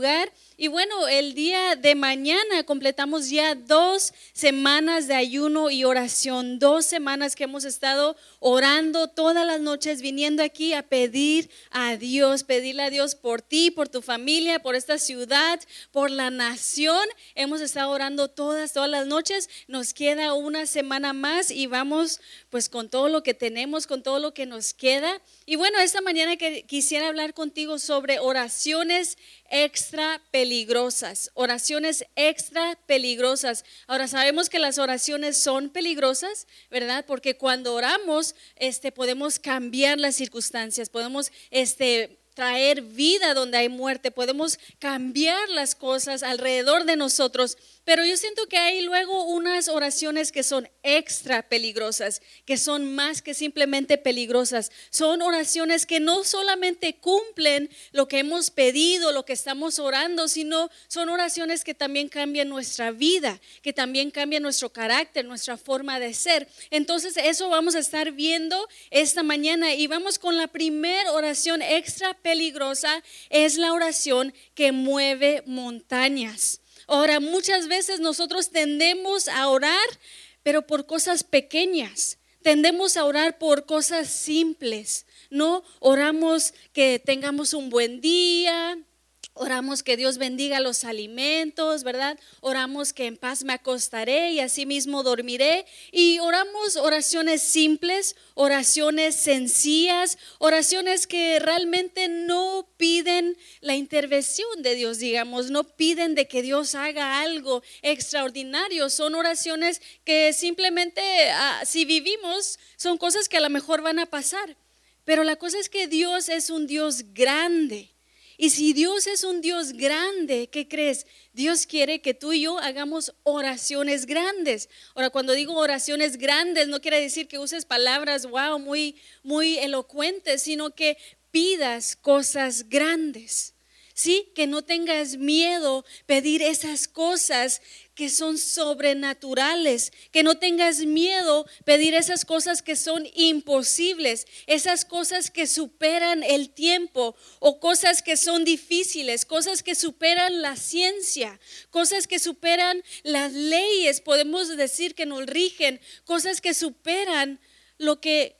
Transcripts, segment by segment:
lugar Y bueno, el día de mañana completamos ya dos semanas de ayuno y oración, dos semanas que hemos estado orando todas las noches, viniendo aquí a pedir a Dios, pedirle a Dios por ti, por tu familia, por esta ciudad, por la nación. Hemos estado orando todas, todas las noches. Nos queda una semana más y vamos pues con todo lo que tenemos, con todo lo que nos queda. Y bueno, esta mañana que quisiera hablar contigo sobre oraciones extra peligrosas, oraciones extra peligrosas. Ahora sabemos que las oraciones son peligrosas, ¿verdad? Porque cuando oramos, este podemos cambiar las circunstancias, podemos este traer vida donde hay muerte, podemos cambiar las cosas alrededor de nosotros, pero yo siento que hay luego unas oraciones que son extra peligrosas, que son más que simplemente peligrosas. Son oraciones que no solamente cumplen lo que hemos pedido, lo que estamos orando, sino son oraciones que también cambian nuestra vida, que también cambian nuestro carácter, nuestra forma de ser. Entonces eso vamos a estar viendo esta mañana y vamos con la primera oración extra peligrosa, es la oración que mueve montañas. Ahora, muchas veces nosotros tendemos a orar, pero por cosas pequeñas. Tendemos a orar por cosas simples. No oramos que tengamos un buen día, Oramos que Dios bendiga los alimentos, ¿verdad? Oramos que en paz me acostaré y así mismo dormiré. Y oramos oraciones simples, oraciones sencillas, oraciones que realmente no piden la intervención de Dios, digamos, no piden de que Dios haga algo extraordinario. Son oraciones que simplemente, ah, si vivimos, son cosas que a lo mejor van a pasar. Pero la cosa es que Dios es un Dios grande. Y si Dios es un Dios grande, ¿qué crees? Dios quiere que tú y yo hagamos oraciones grandes. Ahora, cuando digo oraciones grandes, no quiere decir que uses palabras, wow, muy, muy elocuentes, sino que pidas cosas grandes. ¿Sí? Que no tengas miedo pedir esas cosas que son sobrenaturales, que no tengas miedo pedir esas cosas que son imposibles, esas cosas que superan el tiempo o cosas que son difíciles, cosas que superan la ciencia, cosas que superan las leyes, podemos decir que nos rigen, cosas que superan lo que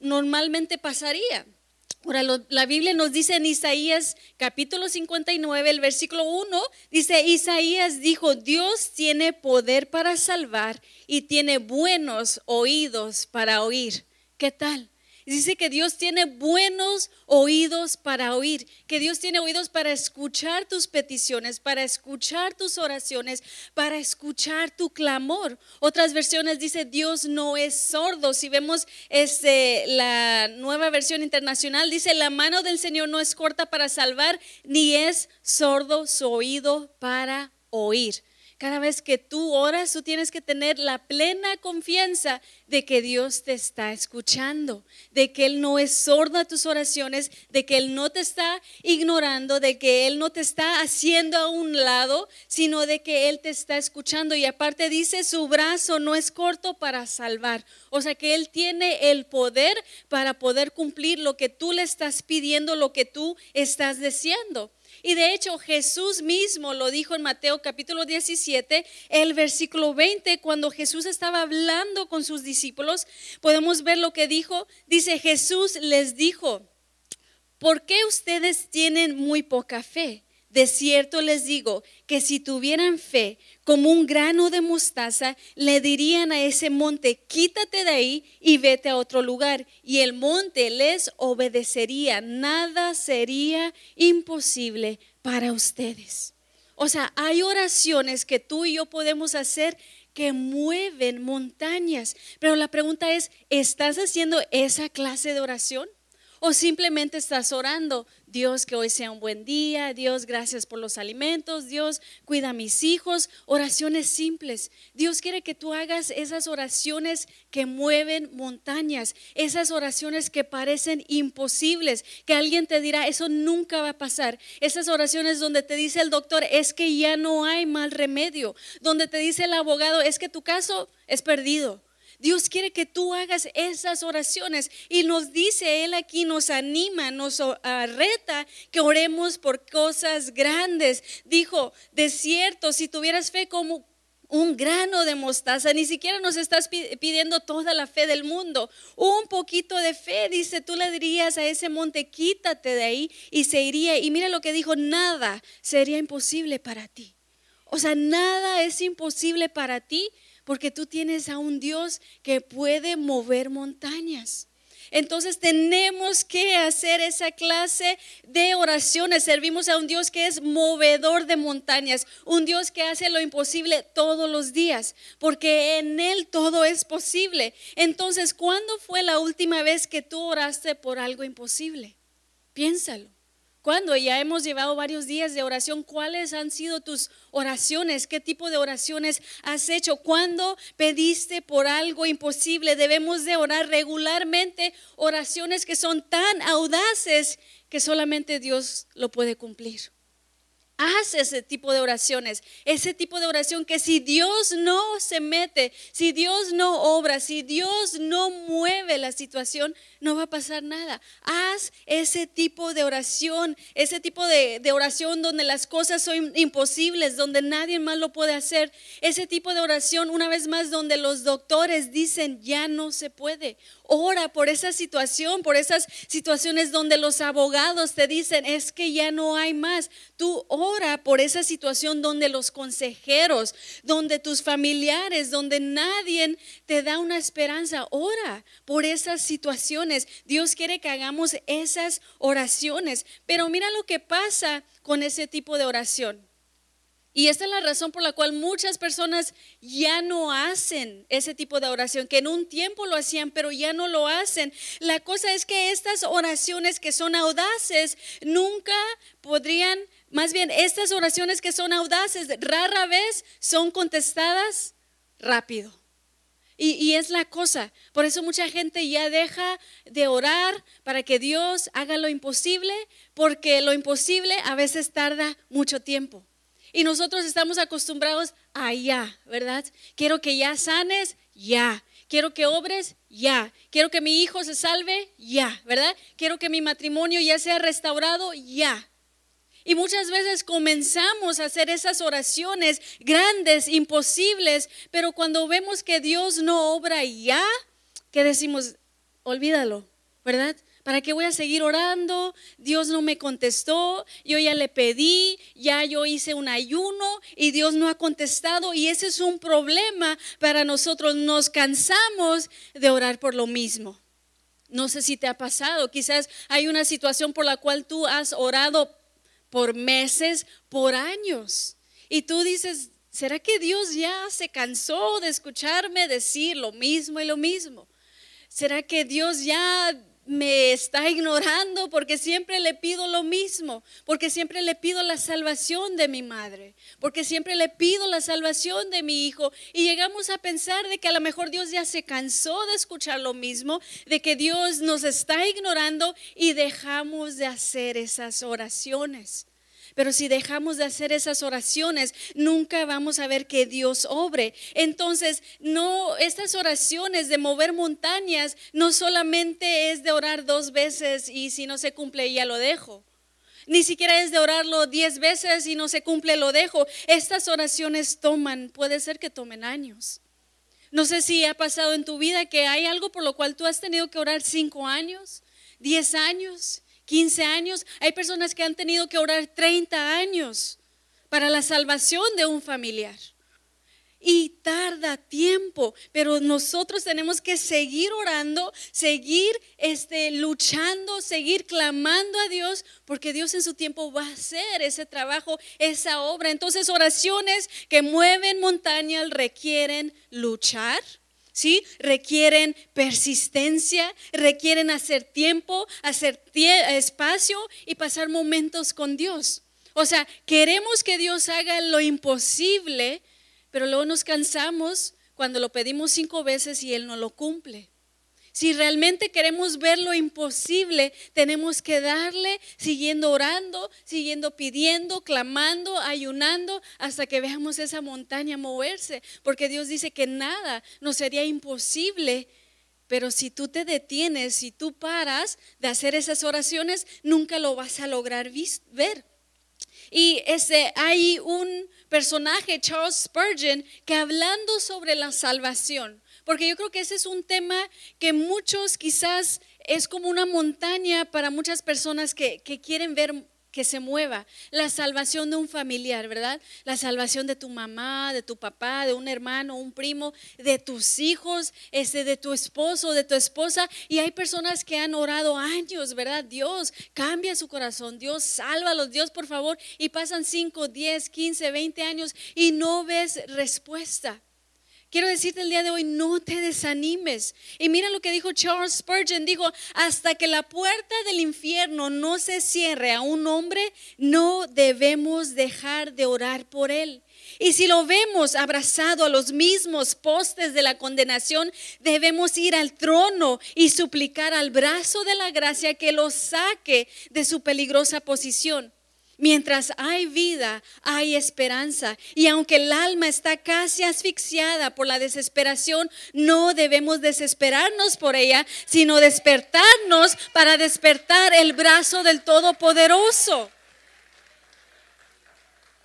normalmente pasaría. Ahora, la Biblia nos dice en Isaías capítulo 59, el versículo 1, dice, Isaías dijo, Dios tiene poder para salvar y tiene buenos oídos para oír. ¿Qué tal? Dice que Dios tiene buenos oídos para oír, que Dios tiene oídos para escuchar tus peticiones, para escuchar tus oraciones, para escuchar tu clamor. Otras versiones dice Dios no es sordo. Si vemos este, la nueva versión internacional, dice la mano del Señor no es corta para salvar, ni es sordo su oído para oír. Cada vez que tú oras, tú tienes que tener la plena confianza de que Dios te está escuchando, de que Él no es sordo a tus oraciones, de que Él no te está ignorando, de que Él no te está haciendo a un lado, sino de que Él te está escuchando. Y aparte dice, su brazo no es corto para salvar. O sea que Él tiene el poder para poder cumplir lo que tú le estás pidiendo, lo que tú estás deseando. Y de hecho Jesús mismo lo dijo en Mateo capítulo 17, el versículo 20, cuando Jesús estaba hablando con sus discípulos, podemos ver lo que dijo. Dice Jesús les dijo, ¿por qué ustedes tienen muy poca fe? De cierto les digo que si tuvieran fe como un grano de mostaza, le dirían a ese monte, quítate de ahí y vete a otro lugar. Y el monte les obedecería. Nada sería imposible para ustedes. O sea, hay oraciones que tú y yo podemos hacer que mueven montañas. Pero la pregunta es, ¿estás haciendo esa clase de oración? ¿O simplemente estás orando? Dios, que hoy sea un buen día. Dios, gracias por los alimentos. Dios, cuida a mis hijos. Oraciones simples. Dios quiere que tú hagas esas oraciones que mueven montañas. Esas oraciones que parecen imposibles. Que alguien te dirá, eso nunca va a pasar. Esas oraciones donde te dice el doctor, es que ya no hay mal remedio. Donde te dice el abogado, es que tu caso es perdido Dios quiere que tú hagas esas oraciones y nos dice, Él aquí nos anima, nos reta que oremos por cosas grandes. Dijo, de cierto, si tuvieras fe como un grano de mostaza, ni siquiera nos estás pidiendo toda la fe del mundo, un poquito de fe, dice, tú le dirías a ese monte, quítate de ahí y se iría. Y mira lo que dijo, nada sería imposible para ti. O sea, nada es imposible para ti porque tú tienes a un Dios que puede mover montañas. Entonces tenemos que hacer esa clase de oraciones. Servimos a un Dios que es movedor de montañas, un Dios que hace lo imposible todos los días, porque en Él todo es posible. Entonces, ¿cuándo fue la última vez que tú oraste por algo imposible? Piénsalo. Cuando ya hemos llevado varios días de oración, ¿cuáles han sido tus oraciones? ¿Qué tipo de oraciones has hecho? ¿Cuándo pediste por algo imposible? Debemos de orar regularmente oraciones que son tan audaces que solamente Dios lo puede cumplir. Haz ese tipo de oraciones, ese tipo de oración que si Dios no se mete, si Dios no obra, si Dios no mueve la situación, no va a pasar nada. Haz ese tipo de oración, ese tipo de, oración donde las cosas son imposibles, donde nadie más lo puede hacer. Ese tipo de oración, una vez más, donde los doctores dicen ya no se puede. Ora por esa situación, por esas situaciones donde los abogados te dicen es que ya no hay más. Tú ora por esa situación donde los consejeros, donde tus familiares, donde nadie te da una esperanza. Ora por esas situaciones. Dios quiere que hagamos esas oraciones. Pero mira lo que pasa con ese tipo de oración. Y esta es la razón por la cual muchas personas ya no hacen ese tipo de oración, que en un tiempo lo hacían, pero ya no lo hacen. La cosa es que estas oraciones que son audaces nunca podrían, más bien, estas oraciones que son audaces rara vez son contestadas rápido. Y, es la cosa. Por eso mucha gente ya deja de orar para que Dios haga lo imposible, porque lo imposible a veces tarda mucho tiempo. Y nosotros estamos acostumbrados a ya, ¿verdad? Quiero que ya sanes, ya. Quiero que obres, ya. Quiero que mi hijo se salve, ya, ¿verdad? Quiero que mi matrimonio ya sea restaurado, ya. Y muchas veces comenzamos a hacer esas oraciones grandes, imposibles, pero cuando vemos que Dios no obra ya, que decimos, olvídalo, ¿verdad? ¿Para qué voy a seguir orando? Dios no me contestó, yo ya le pedí, ya yo hice un ayuno y Dios no ha contestado y ese es un problema para nosotros. Nos cansamos de orar por lo mismo. No sé si te ha pasado, quizás hay una situación por la cual tú has orado por meses, por años y tú dices, ¿será que Dios ya se cansó de escucharme decir lo mismo y lo mismo? ¿Será que Dios ya me está ignorando porque siempre le pido lo mismo, porque siempre le pido la salvación de mi madre, porque siempre le pido la salvación de mi hijo y llegamos a pensar de que a lo mejor Dios ya se cansó de escuchar lo mismo, de que Dios nos está ignorando y dejamos de hacer esas oraciones. Pero si dejamos de hacer esas oraciones, nunca vamos a ver que Dios obre. Entonces, no, estas oraciones de mover montañas no solamente es de orar dos veces y si no se cumple ya lo dejo. Ni siquiera es de orarlo diez veces y no se cumple, lo dejo. Estas oraciones toman, puede ser que tomen años. No sé si ha pasado en tu vida que hay algo por lo cual tú has tenido que orar cinco años, diez años, 15 años. Hay personas que han tenido que orar 30 años para la salvación de un familiar. Y tarda tiempo, pero nosotros tenemos que seguir orando, seguir este, luchando, seguir clamando a Dios, porque Dios en su tiempo va a hacer ese trabajo, esa obra. Entonces oraciones que mueven montañas requieren luchar, ¿sí? Requieren persistencia, requieren hacer tiempo, hacer espacio y pasar momentos con Dios. O sea, queremos que Dios haga lo imposible, pero luego nos cansamos cuando lo pedimos cinco veces y Él no lo cumple. Si realmente queremos ver lo imposible, tenemos que darle, siguiendo orando, siguiendo pidiendo, clamando, ayunando, hasta que veamos esa montaña moverse. Porque Dios dice que nada nos sería imposible. Pero si tú te detienes, si tú paras de hacer esas oraciones, nunca lo vas a lograr ver. Y ese, hay un personaje, Charles Spurgeon, que hablando sobre la salvación, porque yo creo que ese es un tema que muchos quizás es como una montaña para muchas personas que, quieren ver que se mueva. La salvación de un familiar, ¿verdad? La salvación de tu mamá, de tu papá, de un hermano, un primo, de tus hijos, ese de tu esposo, de tu esposa. Y hay personas que han orado años, ¿verdad? Dios, cambia su corazón. Dios, sálvalos. Dios, por favor. Y pasan 5, 10, 15, 20 años y no ves respuesta. Quiero decirte el día de hoy, no te desanimes. Y mira lo que dijo Charles Spurgeon, dijo, hasta que la puerta del infierno no se cierre a un hombre, no debemos dejar de orar por él. Y si lo vemos abrazado a los mismos postes de la condenación, debemos ir al trono y suplicar al brazo de la gracia que lo saque de su peligrosa posición. Mientras hay vida, hay esperanza. Y aunque el alma está casi asfixiada por la desesperación, no debemos desesperarnos por ella, sino despertarnos para despertar el brazo del Todopoderoso.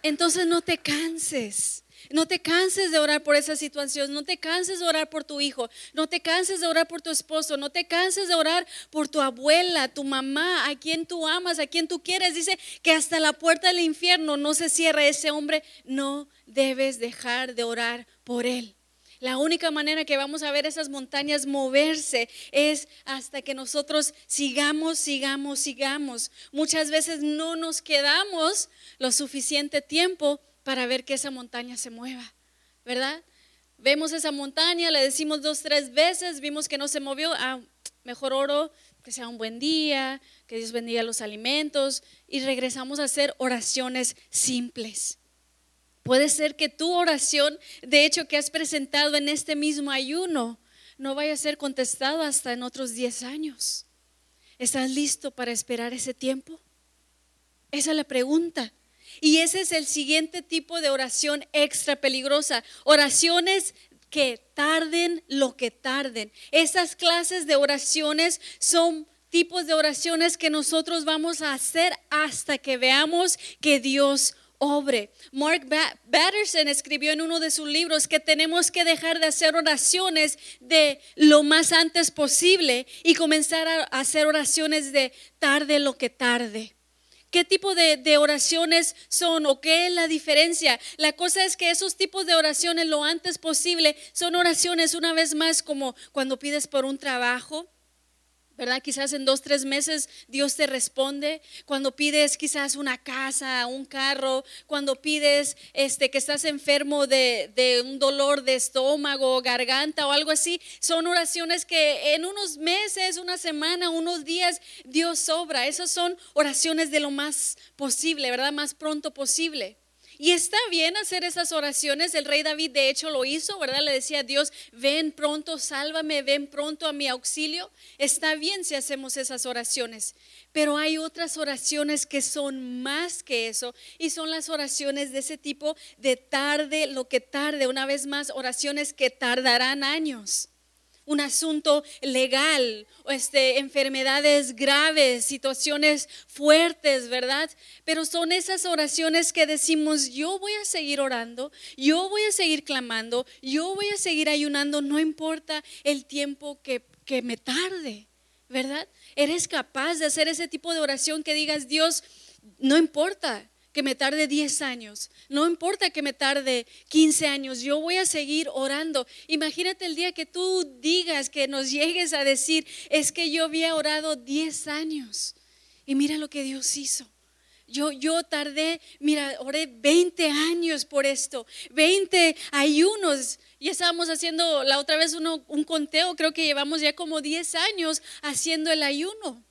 Entonces no te canses. No te canses de orar por esa situación, no te canses de orar por tu hijo, no te canses de orar por tu esposo, no te canses de orar por tu abuela, tu mamá, a quien tú amas, a quien tú quieres. Dice que hasta la puerta del infierno no se cierra ese hombre, no debes dejar de orar por él. La única manera que vamos a ver esas montañas moverse es hasta que nosotros sigamos, sigamos, sigamos. Muchas veces no nos quedamos lo suficiente tiempo para ver que esa montaña se mueva, ¿verdad? Vemos esa montaña, le decimos dos, tres veces, vimos que no se movió, ah, mejor oro, que sea un buen día, que Dios bendiga los alimentos y regresamos a hacer oraciones simples. Puede ser que tu oración, de hecho, que has presentado en este mismo ayuno, no vaya a ser contestado hasta en otros 10 años. ¿Estás listo para esperar ese tiempo? Esa es la pregunta. Y ese es el siguiente tipo de oración extra peligrosa. Oraciones que tarden lo que tarden. Esas clases de oraciones son tipos de oraciones que nosotros vamos a hacer hasta que veamos que Dios obre. Mark Batterson escribió en uno de sus libros que tenemos que dejar de hacer oraciones de lo más antes posible y comenzar a hacer oraciones de tarde lo que tarde. ¿Qué tipo de, oraciones son o qué es la diferencia? La cosa es que esos tipos de oraciones lo antes posible son oraciones una vez más como cuando pides por un trabajo, ¿verdad? Quizás en dos, tres meses Dios te responde. Cuando pides quizás una casa, un carro, cuando pides este, que estás enfermo de, de un dolor de estómago, garganta o algo así, son oraciones que en unos meses, una semana, unos días, Dios sobra. Esas son oraciones de lo más posible, ¿verdad? Más pronto posible. Y está bien hacer esas oraciones. El rey David de hecho lo hizo, ¿verdad? Le decía a Dios, ven pronto, sálvame, ven pronto a mi auxilio. Está bien si hacemos esas oraciones. Pero hay otras oraciones que son más que eso y son las oraciones de ese tipo de tarde, lo que tarde, una vez más, oraciones que tardarán años un asunto legal, este, enfermedades graves, situaciones fuertes, ¿verdad? Pero son esas oraciones que decimos, yo voy a seguir orando, yo voy a seguir clamando, yo voy a seguir ayunando, no importa el tiempo que, que me tarde, ¿verdad? Eres capaz de hacer ese tipo de oración que digas, Dios, no importa, que me tarde 10 años, no importa que me tarde 15 años, yo voy a seguir orando. Imagínate el día que tú digas, que nos llegues a decir, es que yo había orado 10 años y mira lo que Dios hizo. Yo, yo tardé, mira, oré 20 años por esto, 20 ayunos. Y estábamos haciendo la otra vez uno, un conteo, creo que llevamos ya como 10 años haciendo el ayuno.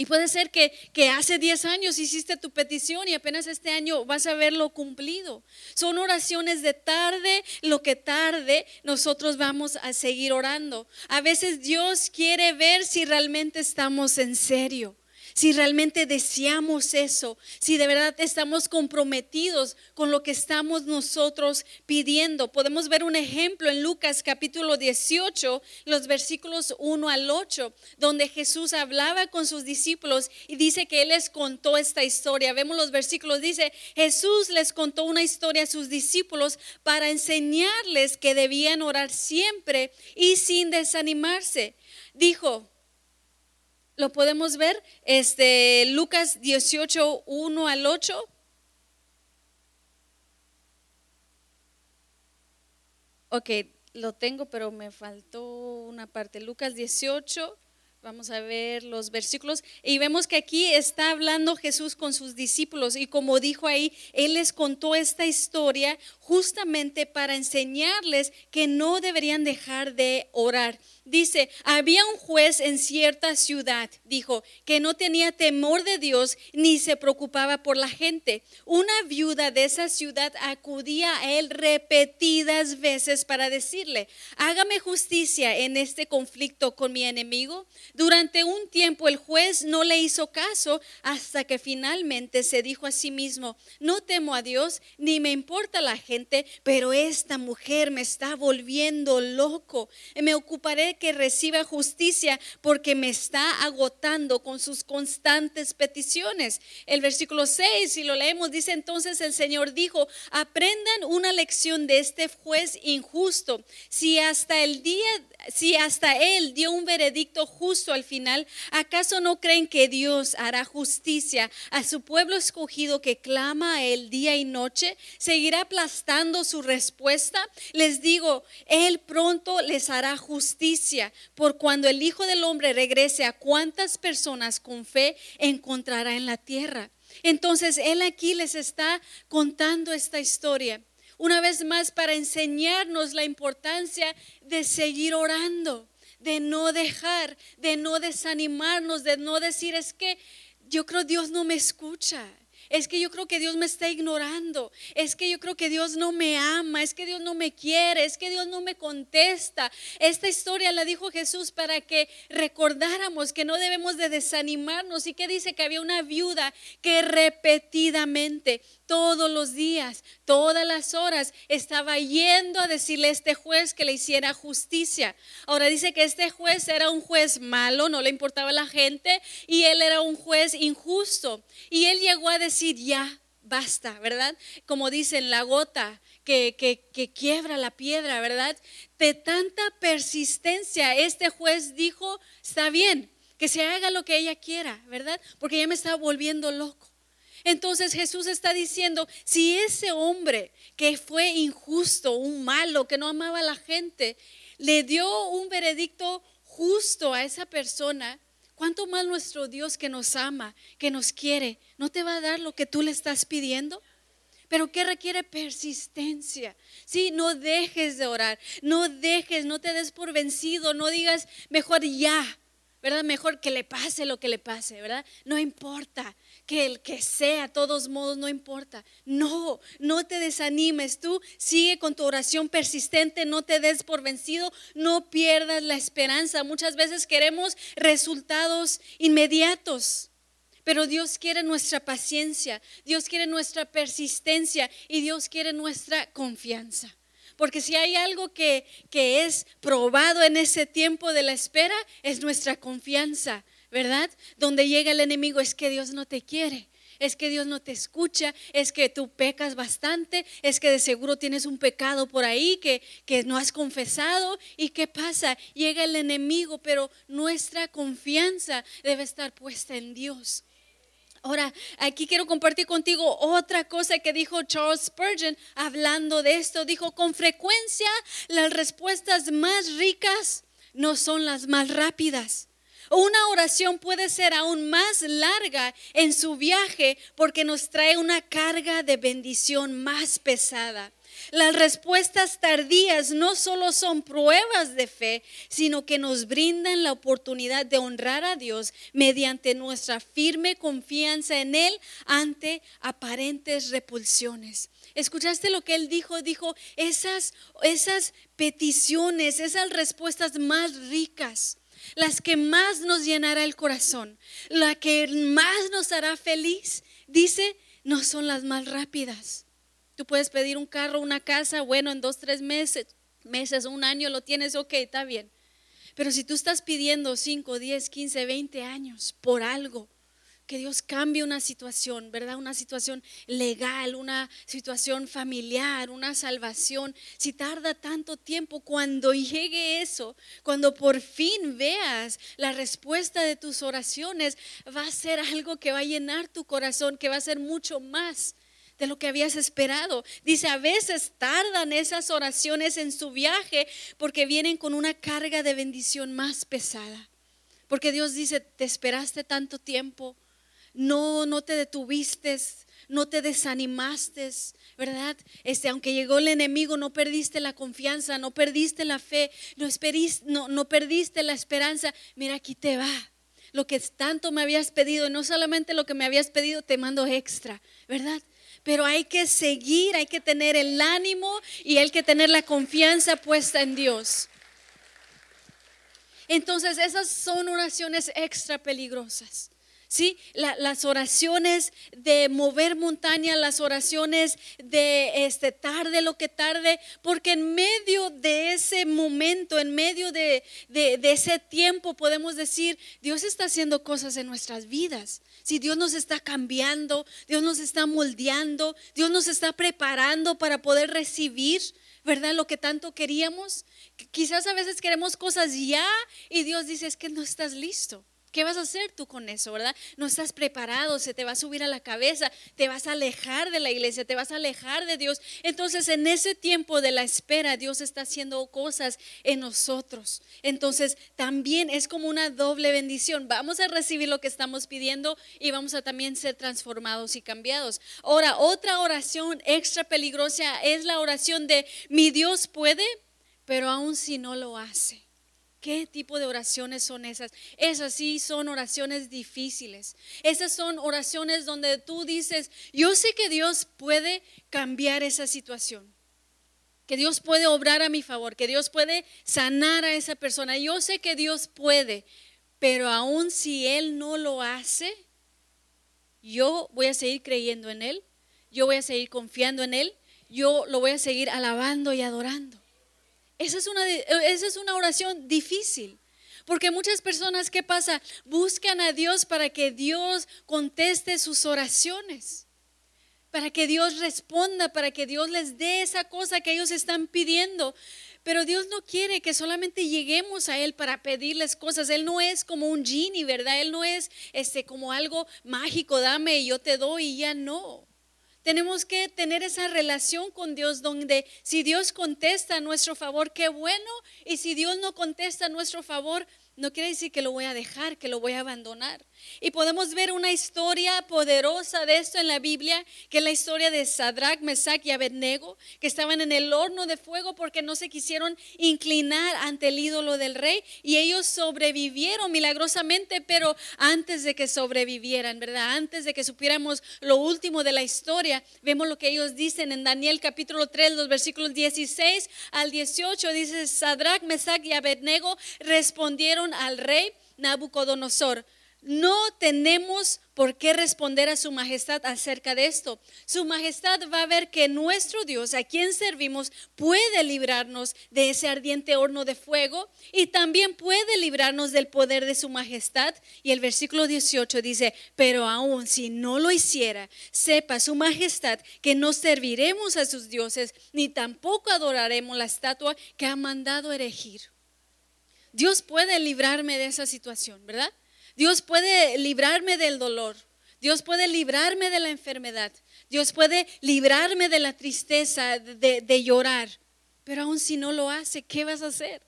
Y puede ser que, que, hace 10 años hiciste tu petición y apenas este año vas a verlo cumplido. Son oraciones de tarde, lo que tarde nosotros vamos a seguir orando. A veces Dios quiere ver si realmente estamos en serio si realmente deseamos eso, si de verdad estamos comprometidos con lo que estamos nosotros pidiendo. Podemos ver un ejemplo en Lucas capítulo 18, los versículos 1 al 8, donde Jesús hablaba con sus discípulos y dice que Él les contó esta historia. Vemos los versículos, dice, Jesús les contó una historia a sus discípulos para enseñarles que debían orar siempre y sin desanimarse. Dijo, lo podemos ver, este, Lucas 18, 1 al 8. Ok, lo tengo, pero me faltó una parte. Lucas 18, Vamos a ver los versículos y vemos que aquí está hablando Jesús con sus discípulos y como dijo ahí, Él les contó esta historia justamente para enseñarles que no deberían dejar de orar. Dice, había un juez en cierta ciudad, dijo, que no tenía temor de Dios ni se preocupaba por la gente. Una viuda de esa ciudad acudía a él repetidas veces para decirle, hágame justicia en este conflicto con mi enemigo. Durante un tiempo el juez no le hizo caso hasta que finalmente se dijo a sí mismo, no temo a Dios ni me importa la gente, pero esta mujer me está volviendo loco. Me ocuparé que reciba justicia porque me está agotando con sus constantes peticiones. El versículo 6, si lo leemos, dice entonces el Señor dijo, aprendan una lección de este juez injusto. Si hasta el día, si hasta él dio un veredicto justo al final, ¿acaso no creen que Dios hará justicia a su pueblo escogido que clama a él día y noche? ¿Seguirá aplastando su respuesta? Les digo, él pronto les hará justicia por cuando el Hijo del Hombre regrese, a cuántas personas con fe encontrará en la tierra. Entonces, Él aquí les está contando esta historia. Una vez más, para enseñarnos la importancia de seguir orando, de no dejar, de no desanimarnos, de no decir, es que yo creo Dios no me escucha es que yo creo que Dios me está ignorando, es que yo creo que Dios no me ama, es que Dios no me quiere, es que Dios no me contesta. Esta historia la dijo Jesús para que recordáramos que no debemos de desanimarnos y que dice que había una viuda que repetidamente todos los días, todas las horas, estaba yendo a decirle a este juez que le hiciera justicia. Ahora dice que este juez era un juez malo, no le importaba la gente, y él era un juez injusto. Y él llegó a decir, ya, basta, ¿verdad? Como dicen, la gota que, que, que, quiebra la piedra, ¿verdad? De tanta persistencia, este juez dijo, está bien, que se haga lo que ella quiera, ¿verdad? Porque ya me está volviendo loco. Entonces Jesús está diciendo, si ese hombre que fue injusto, un malo, que no amaba a la gente, le dio un veredicto justo a esa persona, ¿cuánto más nuestro Dios que nos ama, que nos quiere, no te va a dar lo que tú le estás pidiendo? Pero que requiere persistencia. Sí, no dejes de orar, no dejes, no te des por vencido, no digas mejor ya, ¿verdad? Mejor que le pase lo que le pase, ¿verdad? No importa que el que sea, todos modos, no importa. No, no te desanimes. Tú sigue con tu oración persistente, no te des por vencido, no pierdas la esperanza. Muchas veces queremos resultados inmediatos. Pero Dios quiere nuestra paciencia, Dios quiere nuestra persistencia y Dios quiere nuestra confianza. Porque si hay algo que, que es probado en ese tiempo de la espera, es nuestra confianza, ¿verdad? Donde llega el enemigo es que Dios no te quiere. Es que Dios no te escucha, es que tú pecas bastante, es que de seguro tienes un pecado por ahí que, que no has confesado. ¿Y qué pasa? Llega el enemigo, pero nuestra confianza debe estar puesta en Dios. Ahora, aquí quiero compartir contigo otra cosa que dijo Charles Spurgeon hablando de esto. Dijo, con frecuencia las respuestas más ricas no son las más rápidas. Una oración puede ser aún más larga en su viaje porque nos trae una carga de bendición más pesada. Las respuestas tardías no solo son pruebas de fe, sino que nos brindan la oportunidad de honrar a Dios mediante nuestra firme confianza en Él ante aparentes repulsiones. ¿Escuchaste lo que Él dijo? Dijo, esas, esas peticiones, esas respuestas más ricas las que más nos llenará el corazón, la que más nos hará feliz, dice, no son las más rápidas. Tú puedes pedir un carro, una casa, bueno, en dos, tres meses, meses, un año lo tienes, ok, está bien. Pero si tú estás pidiendo 5, 10, 15, 20 años por algo, que Dios cambie una situación, ¿verdad? Una situación legal, una situación familiar, una salvación. Si tarda tanto tiempo, cuando llegue eso, cuando por fin veas la respuesta de tus oraciones, va a ser algo que va a llenar tu corazón, que va a ser mucho más de lo que habías esperado. Dice, a veces tardan esas oraciones en su viaje porque vienen con una carga de bendición más pesada. Porque Dios dice, te esperaste tanto tiempo no, no te detuviste, no te desanimaste, ¿verdad? Este, aunque llegó el enemigo, no perdiste la confianza, no perdiste la fe, no, no, no perdiste la esperanza. Mira, aquí te va. Lo que tanto me habías pedido, no solamente lo que me habías pedido, te mando extra, ¿verdad? Pero hay que seguir, hay que tener el ánimo y hay que tener la confianza puesta en Dios. Entonces esas son oraciones extra peligrosas. ¿Sí? las oraciones de mover montaña, las oraciones de este, tarde lo que tarde, porque en medio de ese momento, en medio de, ese tiempo, podemos decir, Dios está haciendo cosas en nuestras vidas. Si Dios nos está cambiando, Dios nos está moldeando, Dios nos está preparando para poder recibir, ¿verdad? Lo que tanto queríamos. Quizás a veces queremos cosas ya y Dios dice, es que no estás listo. ¿Qué vas a hacer tú con eso, verdad? No estás preparado, se te va a subir a la cabeza, te vas a alejar de la iglesia, te vas a alejar de Dios. Entonces, en ese tiempo de la espera, Dios está haciendo cosas en nosotros. Entonces, también es como una doble bendición. Vamos a recibir lo que estamos pidiendo y vamos a también ser transformados y cambiados. Ahora, otra oración extra peligrosa es la oración de mi Dios puede, pero aún si no lo hace. ¿Qué tipo de oraciones son esas? Esas sí son oraciones difíciles. Esas son oraciones donde tú dices, yo sé que Dios puede cambiar esa situación, que Dios puede obrar a mi favor, que Dios puede sanar a esa persona. Yo sé que Dios puede, pero aun si Él no lo hace, yo voy a seguir creyendo en Él, yo voy a seguir confiando en Él, yo lo voy a seguir alabando y adorando. Esa es una, esa es una oración difícil. Porque muchas personas, ¿qué pasa? Buscan a Dios para que Dios conteste sus oraciones, para que Dios responda, para que Dios les dé esa cosa que ellos están pidiendo. Pero Dios no quiere que solamente lleguemos a Él para pedirles cosas. Él no es como un genie, ¿verdad? Él no es este, como algo mágico, dame y yo te doy y ya no. Tenemos que tener esa relación con Dios donde si Dios contesta a nuestro favor, qué bueno, y si Dios no contesta a nuestro favor, no quiere decir que lo voy a dejar, que lo voy a abandonar. Y podemos ver una historia poderosa de esto en la Biblia, que es la historia de Sadrach, Mesach y Abednego, que estaban en el horno de fuego porque no se quisieron inclinar ante el ídolo del rey y ellos sobrevivieron milagrosamente, pero antes de que sobrevivieran, ¿verdad? Antes de que supiéramos lo último de la historia, vemos lo que ellos dicen en Daniel capítulo 3, los versículos 16 al 18, dice Sadrach, Mesach y Abednego respondieron al rey Nabucodonosor no tenemos por qué responder a su majestad acerca de esto. Su majestad va a ver que nuestro Dios, a quien servimos, puede librarnos de ese ardiente horno de fuego y también puede librarnos del poder de su majestad. Y el versículo 18 dice, pero aún si no lo hiciera, sepa su majestad que no serviremos a sus dioses, ni tampoco adoraremos la estatua que ha mandado erigir. Dios puede librarme de esa situación, ¿verdad? Dios puede librarme del dolor. Dios puede librarme de la enfermedad. Dios puede librarme de la tristeza, de, llorar. Pero aun si no lo hace, ¿qué vas a hacer?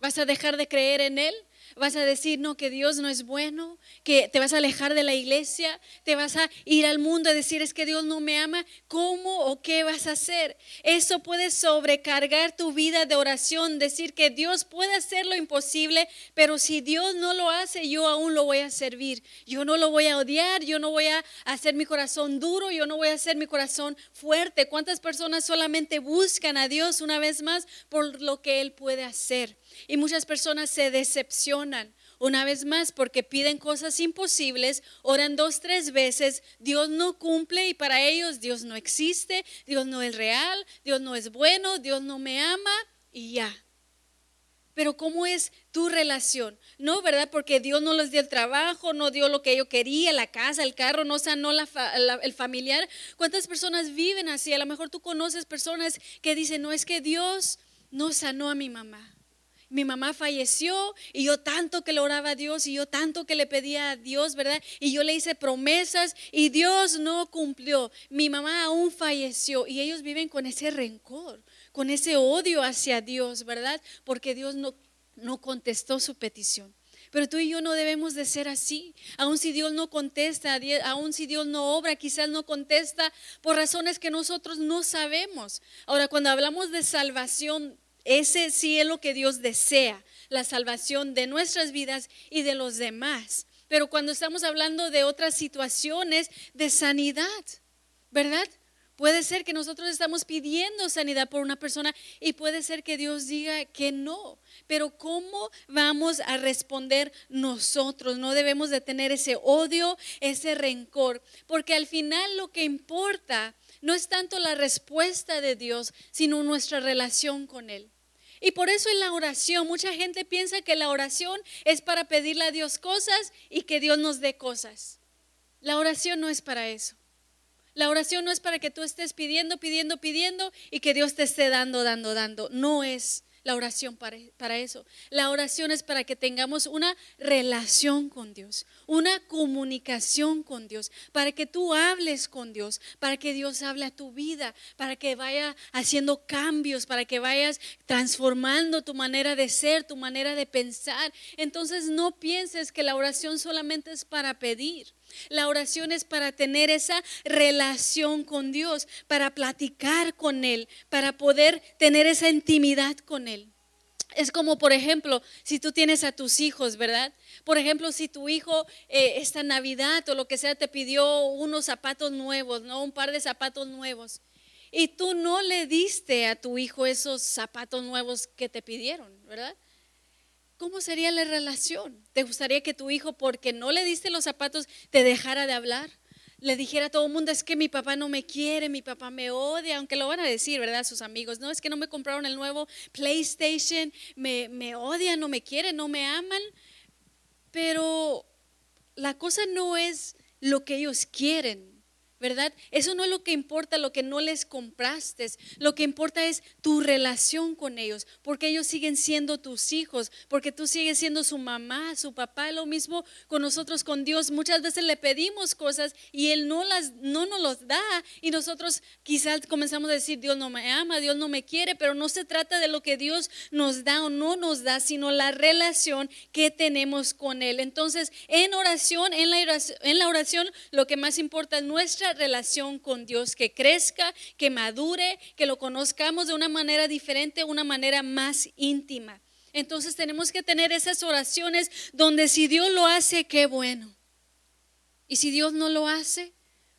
¿Vas a dejar de creer en Él? Vas a decir, no, que Dios no es bueno, que te vas a alejar de la iglesia, te vas a ir al mundo a decir, es que Dios no me ama. ¿Cómo o qué vas a hacer? Eso puede sobrecargar tu vida de oración, decir que Dios puede hacer lo imposible, pero si Dios no lo hace, yo aún lo voy a servir. Yo no lo voy a odiar, yo no voy a hacer mi corazón duro, yo no voy a hacer mi corazón fuerte. ¿Cuántas personas solamente buscan a Dios una vez más por lo que Él puede hacer? Y muchas personas se decepcionan una vez más porque piden cosas imposibles, oran dos, tres veces, Dios no cumple y para ellos Dios no existe, Dios no es real, Dios no es bueno, Dios no me ama y ya. Pero ¿cómo es tu relación? No, ¿verdad? Porque Dios no les dio el trabajo, no dio lo que yo quería, la casa, el carro, no sanó el familiar. ¿Cuántas personas viven así? A lo mejor tú conoces personas que dicen, no es que Dios no sanó a mi mamá mi mamá falleció y yo tanto que le oraba a Dios y yo tanto que le pedía a Dios, ¿verdad? Y yo le hice promesas y Dios no cumplió. Mi mamá aún falleció y ellos viven con ese rencor, con ese odio hacia Dios, ¿verdad? Porque Dios no, no contestó su petición. Pero tú y yo no debemos de ser así. Aun si Dios no contesta, aun si Dios no obra, quizás no contesta por razones que nosotros no sabemos. Ahora, cuando hablamos de salvación, ese sí es lo que Dios desea, la salvación de nuestras vidas y de los demás. Pero cuando estamos hablando de otras situaciones de sanidad, ¿verdad? Puede ser que nosotros estamos pidiendo sanidad por una persona y puede ser que Dios diga que no. Pero ¿cómo vamos a responder nosotros? No debemos de tener ese odio, ese rencor, porque al final lo que importa no es tanto la respuesta de Dios, sino nuestra relación con Él. Y por eso en la oración, mucha gente piensa que la oración es para pedirle a Dios cosas y que Dios nos dé cosas. La oración no es para eso. La oración no es para que tú estés pidiendo, pidiendo, pidiendo y que Dios te esté dando, dando, dando. No es la oración para, para, eso. La oración es para que tengamos una relación con Dios, una comunicación con Dios, para que tú hables con Dios, para que Dios hable a tu vida, para que vaya haciendo cambios, para que vayas transformando tu manera de ser, tu manera de pensar. Entonces no pienses que la oración solamente es para pedir. La oración es para tener esa relación con Dios, para platicar con Él, para poder tener esa intimidad con Él. Es como, por ejemplo, si tú tienes a tus hijos, ¿verdad? Por ejemplo, si tu hijo eh, esta Navidad o lo que sea te pidió unos zapatos nuevos, ¿no? Un par de zapatos nuevos. Y tú no le diste a tu hijo esos zapatos nuevos que te pidieron, ¿verdad? ¿Cómo sería la relación? ¿Te gustaría que tu hijo, porque no le diste los zapatos, te dejara de hablar? Le dijera a todo el mundo, es que mi papá no me quiere, mi papá me odia, aunque lo van a decir, ¿verdad? Sus amigos, no, es que no me compraron el nuevo PlayStation, me, me odian, no me quieren, no me aman. Pero la cosa no es lo que ellos quieren, ¿verdad? Eso no es lo que importa, lo que no les compraste. Lo que importa es tu relación con ellos, porque ellos siguen siendo tus hijos, porque tú sigues siendo su mamá, su papá. Lo mismo con nosotros, con Dios. Muchas veces le pedimos cosas y Él no, las, no nos los da. Y nosotros quizás comenzamos a decir, Dios no me ama, Dios no me quiere, pero no se trata de lo que Dios nos da o no nos da, sino la relación que tenemos con Él. Entonces, en oración, en la oración, lo que más importa es nuestra relación con Dios, que crezca, que madure, que lo conozcamos de una manera diferente, una manera más íntima. Entonces tenemos que tener esas oraciones donde si Dios lo hace, qué bueno. Y si Dios no lo hace,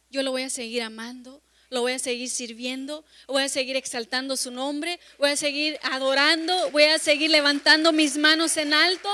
yo lo voy a seguir amando, lo voy a seguir sirviendo, voy a seguir exaltando su nombre, voy a seguir adorando, voy a seguir levantando mis manos en alto,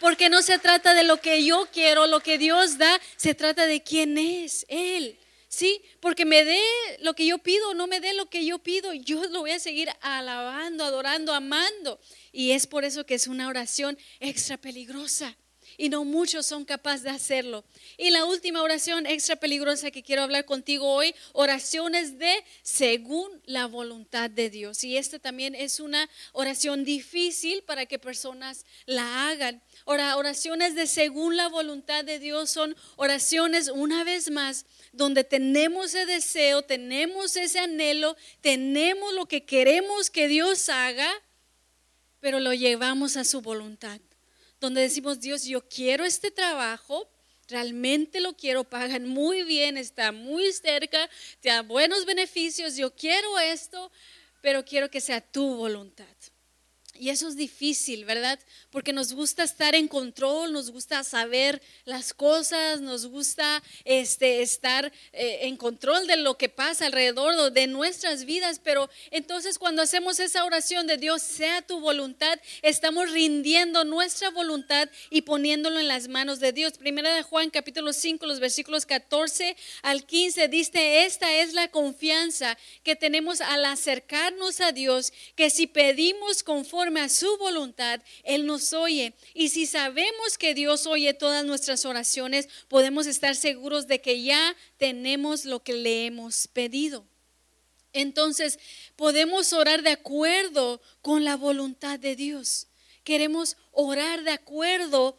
porque no se trata de lo que yo quiero, lo que Dios da, se trata de quién es Él. Sí, porque me dé lo que yo pido, no me dé lo que yo pido, yo lo voy a seguir alabando, adorando, amando. Y es por eso que es una oración extra peligrosa. Y no muchos son capaces de hacerlo. Y la última oración extra peligrosa que quiero hablar contigo hoy, oraciones de según la voluntad de Dios. Y esta también es una oración difícil para que personas la hagan. Oraciones de según la voluntad de Dios son oraciones, una vez más, donde tenemos ese deseo, tenemos ese anhelo, tenemos lo que queremos que Dios haga, pero lo llevamos a su voluntad donde decimos, Dios, yo quiero este trabajo, realmente lo quiero, pagan muy bien, está muy cerca, te da buenos beneficios, yo quiero esto, pero quiero que sea tu voluntad. Y eso es difícil, ¿verdad? Porque nos gusta estar en control, nos gusta saber las cosas, nos gusta este, estar eh, en control de lo que pasa alrededor de nuestras vidas. Pero entonces cuando hacemos esa oración de Dios, sea tu voluntad, estamos rindiendo nuestra voluntad y poniéndolo en las manos de Dios. Primera de Juan capítulo 5, los versículos 14 al 15 dice, esta es la confianza que tenemos al acercarnos a Dios, que si pedimos conforme a su voluntad, Él nos oye. Y si sabemos que Dios oye todas nuestras oraciones, podemos estar seguros de que ya tenemos lo que le hemos pedido. Entonces, podemos orar de acuerdo con la voluntad de Dios. Queremos orar de acuerdo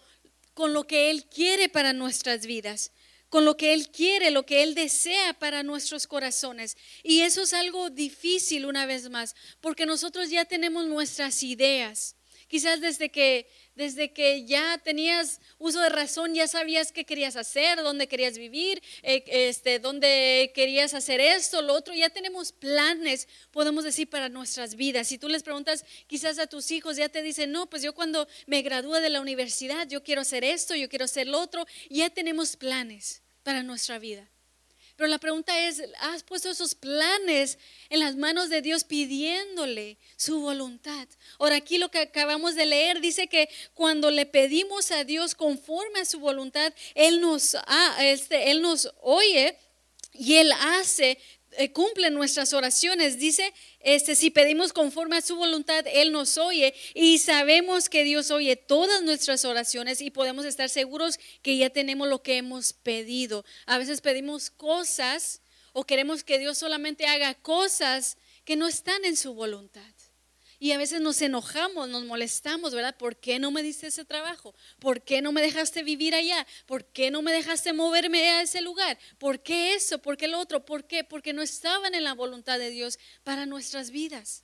con lo que Él quiere para nuestras vidas con lo que Él quiere, lo que Él desea para nuestros corazones. Y eso es algo difícil una vez más, porque nosotros ya tenemos nuestras ideas. Quizás desde que, desde que ya tenías uso de razón, ya sabías qué querías hacer, dónde querías vivir, eh, este, dónde querías hacer esto, lo otro. Ya tenemos planes, podemos decir, para nuestras vidas. Si tú les preguntas quizás a tus hijos, ya te dicen, no, pues yo cuando me gradúe de la universidad, yo quiero hacer esto, yo quiero hacer lo otro. Ya tenemos planes para nuestra vida. Pero la pregunta es, ¿has puesto esos planes en las manos de Dios pidiéndole su voluntad? Ahora aquí lo que acabamos de leer dice que cuando le pedimos a Dios conforme a su voluntad, Él nos, este, Él nos oye y Él hace cumple nuestras oraciones. Dice, este, si pedimos conforme a su voluntad, Él nos oye y sabemos que Dios oye todas nuestras oraciones y podemos estar seguros que ya tenemos lo que hemos pedido. A veces pedimos cosas o queremos que Dios solamente haga cosas que no están en su voluntad. Y a veces nos enojamos, nos molestamos, ¿verdad? ¿Por qué no me diste ese trabajo? ¿Por qué no me dejaste vivir allá? ¿Por qué no me dejaste moverme a ese lugar? ¿Por qué eso? ¿Por qué lo otro? ¿Por qué? Porque no estaban en la voluntad de Dios para nuestras vidas.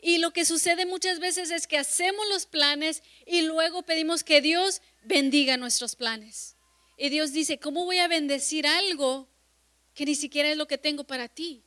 Y lo que sucede muchas veces es que hacemos los planes y luego pedimos que Dios bendiga nuestros planes. Y Dios dice, ¿cómo voy a bendecir algo que ni siquiera es lo que tengo para ti?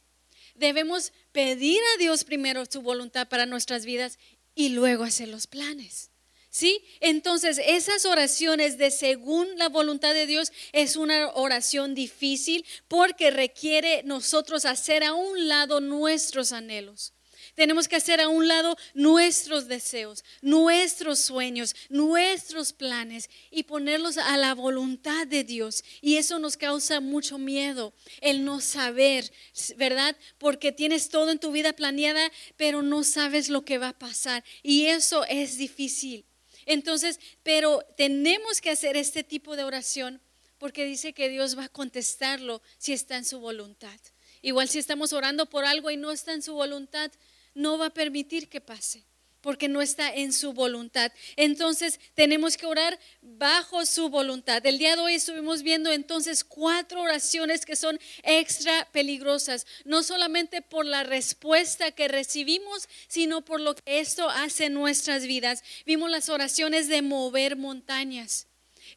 Debemos pedir a Dios primero su voluntad para nuestras vidas y luego hacer los planes. ¿Sí? Entonces, esas oraciones de según la voluntad de Dios es una oración difícil porque requiere nosotros hacer a un lado nuestros anhelos. Tenemos que hacer a un lado nuestros deseos, nuestros sueños, nuestros planes y ponerlos a la voluntad de Dios. Y eso nos causa mucho miedo, el no saber, ¿verdad? Porque tienes todo en tu vida planeada, pero no sabes lo que va a pasar. Y eso es difícil. Entonces, pero tenemos que hacer este tipo de oración porque dice que Dios va a contestarlo si está en su voluntad. Igual si estamos orando por algo y no está en su voluntad, no va a permitir que pase porque no está en su voluntad. Entonces tenemos que orar bajo su voluntad. El día de hoy estuvimos viendo entonces cuatro oraciones que son extra peligrosas, no solamente por la respuesta que recibimos, sino por lo que esto hace en nuestras vidas. Vimos las oraciones de mover montañas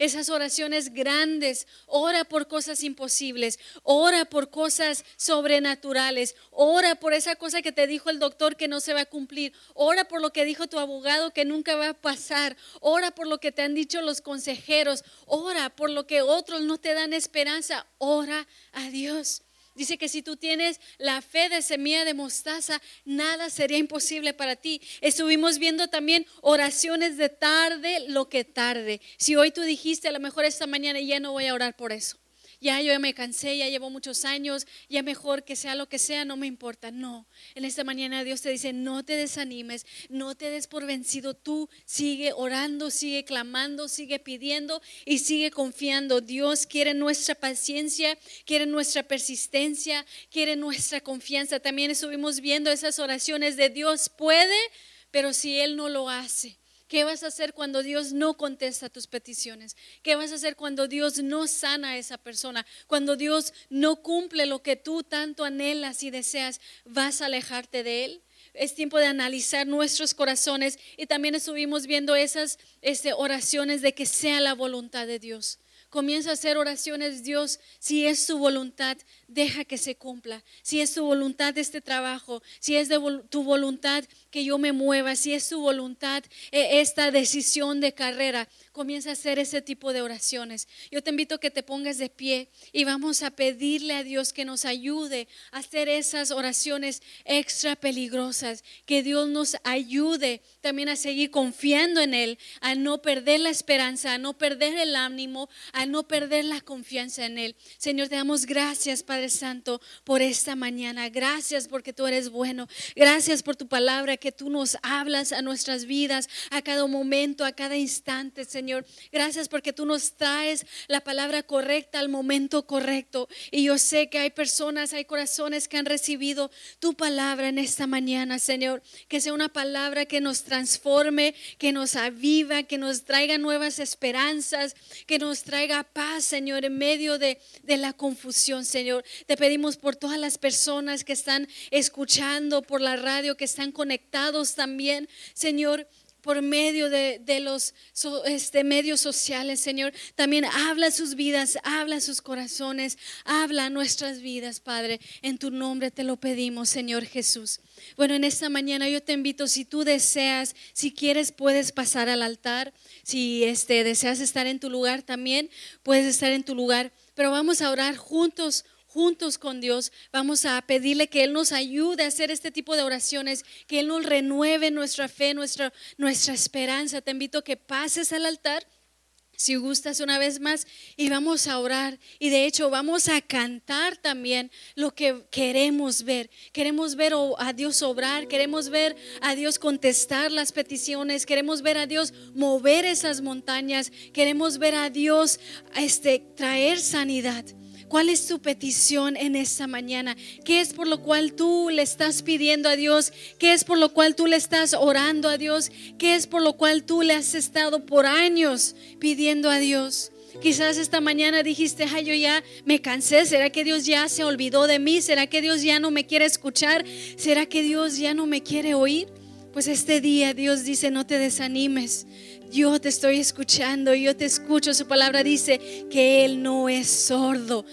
esas oraciones grandes. Ora por cosas imposibles, ora por cosas sobrenaturales, ora por esa cosa que te dijo el doctor que no se va a cumplir, ora por lo que dijo tu abogado que nunca va a pasar, ora por lo que te han dicho los consejeros, ora por lo que otros no te dan esperanza, ora a Dios. Dice que si tú tienes la fe de semilla de mostaza, nada sería imposible para ti. Estuvimos viendo también oraciones de tarde, lo que tarde. Si hoy tú dijiste, a lo mejor esta mañana ya no voy a orar por eso ya yo ya me cansé, ya llevo muchos años, ya mejor que sea lo que sea, no me importa. No, en esta mañana Dios te dice, no te desanimes, no te des por vencido, tú sigue orando, sigue clamando, sigue pidiendo y sigue confiando. Dios quiere nuestra paciencia, quiere nuestra persistencia, quiere nuestra confianza. También estuvimos viendo esas oraciones de Dios puede, pero si Él no lo hace. ¿Qué vas a hacer cuando Dios no contesta tus peticiones? ¿Qué vas a hacer cuando Dios no sana a esa persona? Cuando Dios no cumple lo que tú tanto anhelas y deseas, ¿vas a alejarte de Él? es tiempo de analizar nuestros corazones y también estuvimos viendo esas este, oraciones de que sea la voluntad de Dios. Comienza a hacer oraciones, Dios, si es tu voluntad, deja que se cumpla. Si es tu voluntad este trabajo, si es de tu voluntad que yo me mueva, si es tu voluntad eh, esta decisión de carrera, comienza a hacer ese tipo de oraciones. Yo te invito a que te pongas de pie y vamos a pedirle a Dios que nos ayude a hacer esas oraciones extra peligrosas, que Dios nos ayude también a seguir confiando en Él, a no perder la esperanza, a no perder el ánimo, a no perder la confianza en Él. Señor, te damos gracias, Padre Santo, por esta mañana. Gracias porque tú eres bueno. Gracias por tu palabra que tú nos hablas a nuestras vidas, a cada momento, a cada instante, Señor. Gracias porque tú nos traes la palabra correcta al momento correcto. Y yo sé que hay personas, hay corazones que han recibido tu palabra en esta mañana, Señor. Que sea una palabra que nos transforme, que nos aviva, que nos traiga nuevas esperanzas, que nos traiga paz, Señor, en medio de, de la confusión, Señor. Te pedimos por todas las personas que están escuchando por la radio, que están conectados también, Señor por medio de, los este, medios sociales, Señor. También habla sus vidas, habla sus corazones, habla nuestras vidas, Padre. En tu nombre te lo pedimos, Señor Jesús. Bueno, en esta mañana yo te invito, si tú deseas, si quieres, puedes pasar al altar. Si este, deseas estar en tu lugar también, puedes estar en tu lugar. Pero vamos a orar juntos juntos con Dios, vamos a pedirle que Él nos ayude a hacer este tipo de oraciones, que Él nos renueve nuestra fe, nuestra, nuestra esperanza. Te invito a que pases al altar. Si gustas una vez más y vamos a orar y de hecho vamos a cantar también lo que queremos ver. Queremos ver a Dios obrar, queremos ver a Dios contestar las peticiones, queremos ver a Dios mover esas montañas, queremos ver a Dios este, traer sanidad. ¿Cuál es tu petición en esta mañana? ¿Qué es por lo cual tú le estás pidiendo a Dios? ¿Qué es por lo cual tú le estás orando a Dios? ¿Qué es por lo cual tú le has estado por años pidiendo a Dios? Quizás esta mañana dijiste, ay, yo ya me cansé. ¿Será que Dios ya se olvidó de mí? ¿Será que Dios ya no me quiere escuchar? ¿Será que Dios ya no me quiere oír? Pues este día Dios dice, no te desanimes. Yo te estoy escuchando, yo te escucho. Su palabra dice que Él no es sordo.